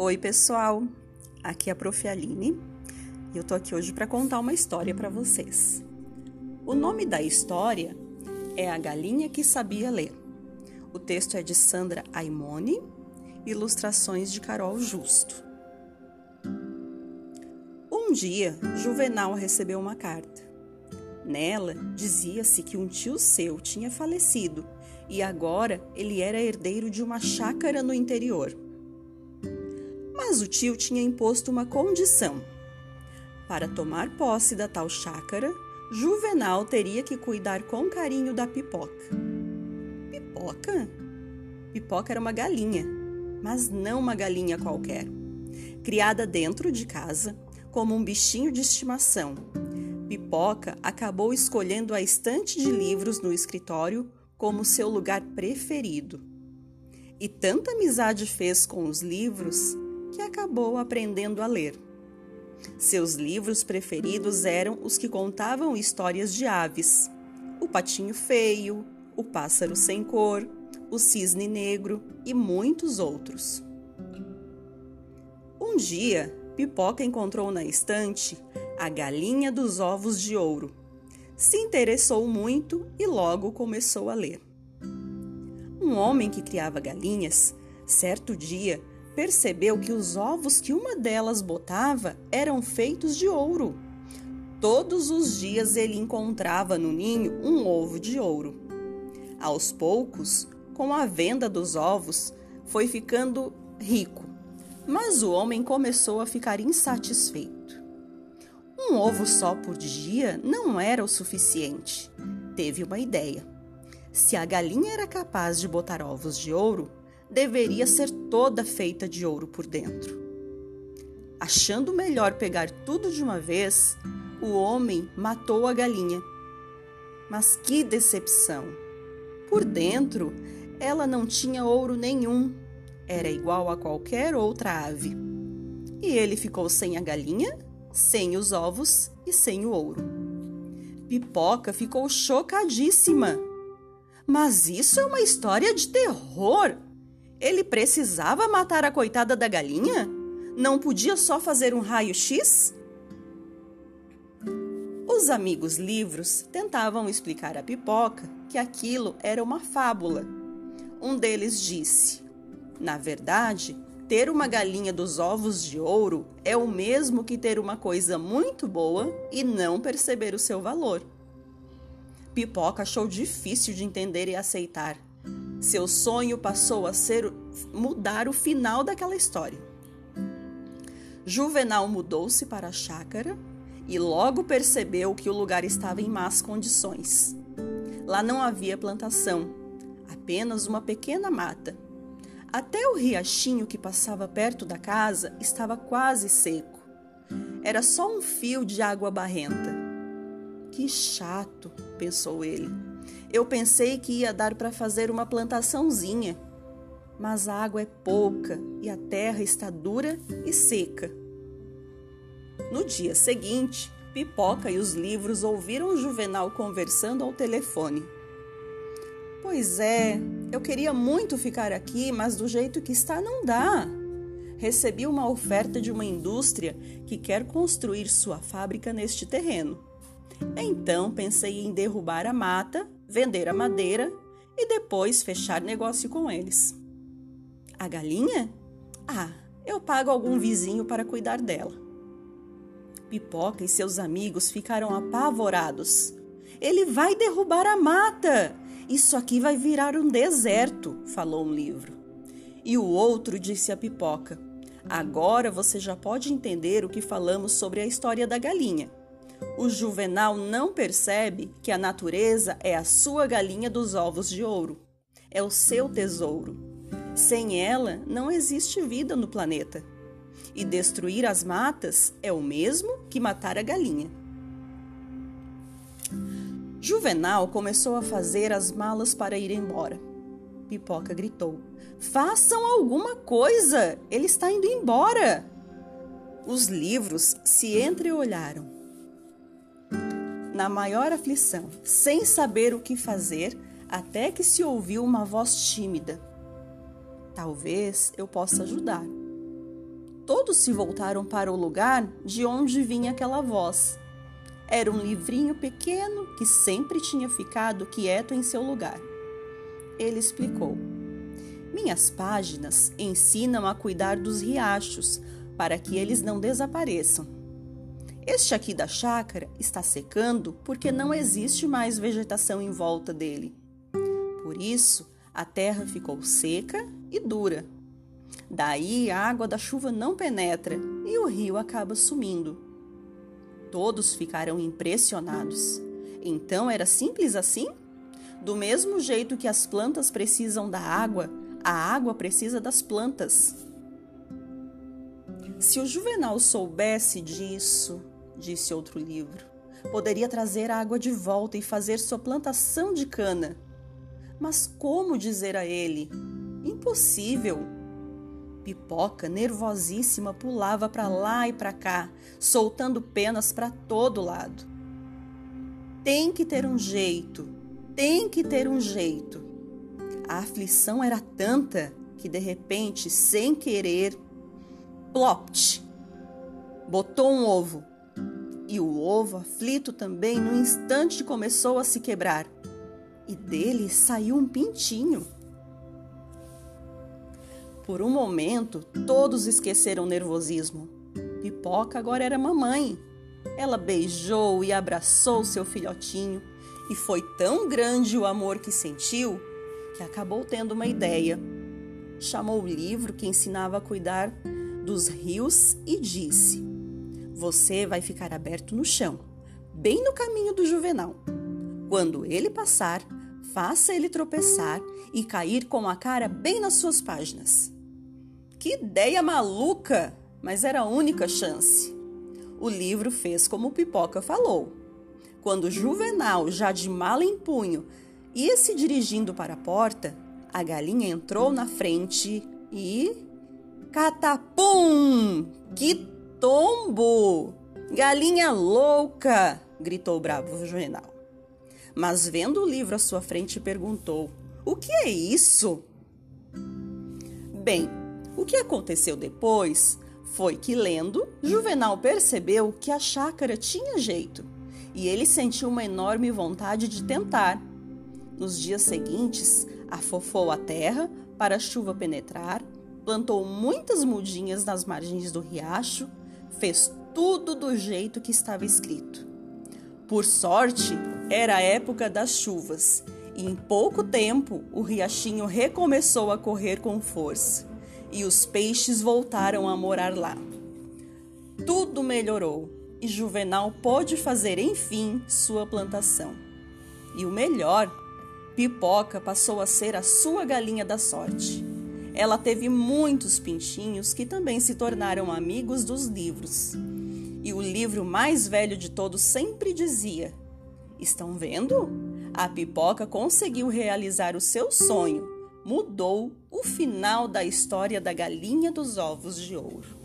Oi, pessoal. Aqui é a Prof. Aline e eu tô aqui hoje para contar uma história para vocês. O nome da história é A Galinha que Sabia Ler. O texto é de Sandra Aimone, ilustrações de Carol Justo. Um dia, Juvenal recebeu uma carta. Nela dizia-se que um tio seu tinha falecido e agora ele era herdeiro de uma chácara no interior. Mas o tio tinha imposto uma condição. Para tomar posse da tal chácara, Juvenal teria que cuidar com carinho da pipoca. Pipoca? Pipoca era uma galinha, mas não uma galinha qualquer. Criada dentro de casa, como um bichinho de estimação, Pipoca acabou escolhendo a estante de livros no escritório como seu lugar preferido. E tanta amizade fez com os livros que acabou aprendendo a ler. Seus livros preferidos eram os que contavam histórias de aves: O Patinho Feio, O Pássaro Sem Cor, O Cisne Negro e muitos outros. Um dia, Pipoca encontrou na estante a galinha dos ovos de ouro. Se interessou muito e logo começou a ler. Um homem que criava galinhas, certo dia, percebeu que os ovos que uma delas botava eram feitos de ouro. Todos os dias ele encontrava no ninho um ovo de ouro. Aos poucos, com a venda dos ovos, foi ficando rico, mas o homem começou a ficar insatisfeito. Um ovo só por dia não era o suficiente. Teve uma ideia. Se a galinha era capaz de botar ovos de ouro, deveria ser toda feita de ouro por dentro. Achando melhor pegar tudo de uma vez, o homem matou a galinha. Mas que decepção! Por dentro, ela não tinha ouro nenhum, era igual a qualquer outra ave. E ele ficou sem a galinha, sem os ovos e sem o ouro. Pipoca ficou chocadíssima. Mas isso é uma história de terror! Ele precisava matar a coitada da galinha? Não podia só fazer um raio-x? Os amigos livros tentavam explicar a pipoca que aquilo era uma fábula. Um deles disse: Na verdade, ter uma galinha dos ovos de ouro é o mesmo que ter uma coisa muito boa e não perceber o seu valor. Pipoca achou difícil de entender e aceitar seu sonho passou a ser mudar o final daquela história. Juvenal mudou-se para a chácara e logo percebeu que o lugar estava em más condições. Lá não havia plantação, apenas uma pequena mata. Até o riachinho que passava perto da casa estava quase seco. Era só um fio de água barrenta. Que chato, pensou ele. Eu pensei que ia dar para fazer uma plantaçãozinha, mas a água é pouca e a terra está dura e seca. No dia seguinte, Pipoca e os livros ouviram Juvenal conversando ao telefone. Pois é, eu queria muito ficar aqui, mas do jeito que está não dá. Recebi uma oferta de uma indústria que quer construir sua fábrica neste terreno. Então pensei em derrubar a mata vender a madeira e depois fechar negócio com eles. A galinha? Ah, eu pago algum vizinho para cuidar dela. Pipoca e seus amigos ficaram apavorados. Ele vai derrubar a mata! Isso aqui vai virar um deserto, falou um livro. E o outro disse a Pipoca: Agora você já pode entender o que falamos sobre a história da galinha. O juvenal não percebe que a natureza é a sua galinha dos ovos de ouro, é o seu tesouro. Sem ela, não existe vida no planeta. E destruir as matas é o mesmo que matar a galinha. Juvenal começou a fazer as malas para ir embora. Pipoca gritou: Façam alguma coisa! Ele está indo embora! Os livros se entreolharam na maior aflição, sem saber o que fazer, até que se ouviu uma voz tímida. Talvez eu possa ajudar. todos se voltaram para o lugar de onde vinha aquela voz. Era um livrinho pequeno que sempre tinha ficado quieto em seu lugar. Ele explicou: Minhas páginas ensinam a cuidar dos riachos para que eles não desapareçam. Este aqui da chácara está secando porque não existe mais vegetação em volta dele. Por isso, a terra ficou seca e dura. Daí a água da chuva não penetra e o rio acaba sumindo. Todos ficaram impressionados. Então era simples assim? Do mesmo jeito que as plantas precisam da água, a água precisa das plantas. Se o Juvenal soubesse disso, disse outro livro, poderia trazer a água de volta e fazer sua plantação de cana. Mas como dizer a ele? Impossível. Pipoca, nervosíssima, pulava para lá e para cá, soltando penas para todo lado. Tem que ter um jeito, tem que ter um jeito. A aflição era tanta que de repente, sem querer, plopt, botou um ovo. E o ovo, aflito também, no instante começou a se quebrar. E dele saiu um pintinho. Por um momento, todos esqueceram o nervosismo. Pipoca agora era mamãe. Ela beijou e abraçou seu filhotinho, e foi tão grande o amor que sentiu que acabou tendo uma ideia. Chamou o livro que ensinava a cuidar dos rios e disse: Você vai ficar aberto no chão, bem no caminho do juvenal. Quando ele passar, faça ele tropeçar e cair com a cara bem nas suas páginas. Que ideia maluca! Mas era a única chance. O livro fez como o Pipoca falou. Quando Juvenal, já de mala em punho, ia se dirigindo para a porta, a galinha entrou na frente e. Catapum! Que tombo! Galinha louca! gritou o bravo Juvenal. Mas vendo o livro à sua frente, perguntou: O que é isso? Bem, o que aconteceu depois foi que, lendo, Juvenal percebeu que a chácara tinha jeito e ele sentiu uma enorme vontade de tentar. Nos dias seguintes, afofou a terra para a chuva penetrar, plantou muitas mudinhas nas margens do riacho, fez tudo do jeito que estava escrito. Por sorte, era a época das chuvas e em pouco tempo o riachinho recomeçou a correr com força e os peixes voltaram a morar lá. Tudo melhorou e Juvenal pôde fazer, enfim, sua plantação. E o melhor, Pipoca passou a ser a sua galinha da sorte. Ela teve muitos pintinhos que também se tornaram amigos dos livros. E o livro mais velho de todos sempre dizia: Estão vendo? A pipoca conseguiu realizar o seu sonho mudou o final da história da galinha dos ovos de ouro.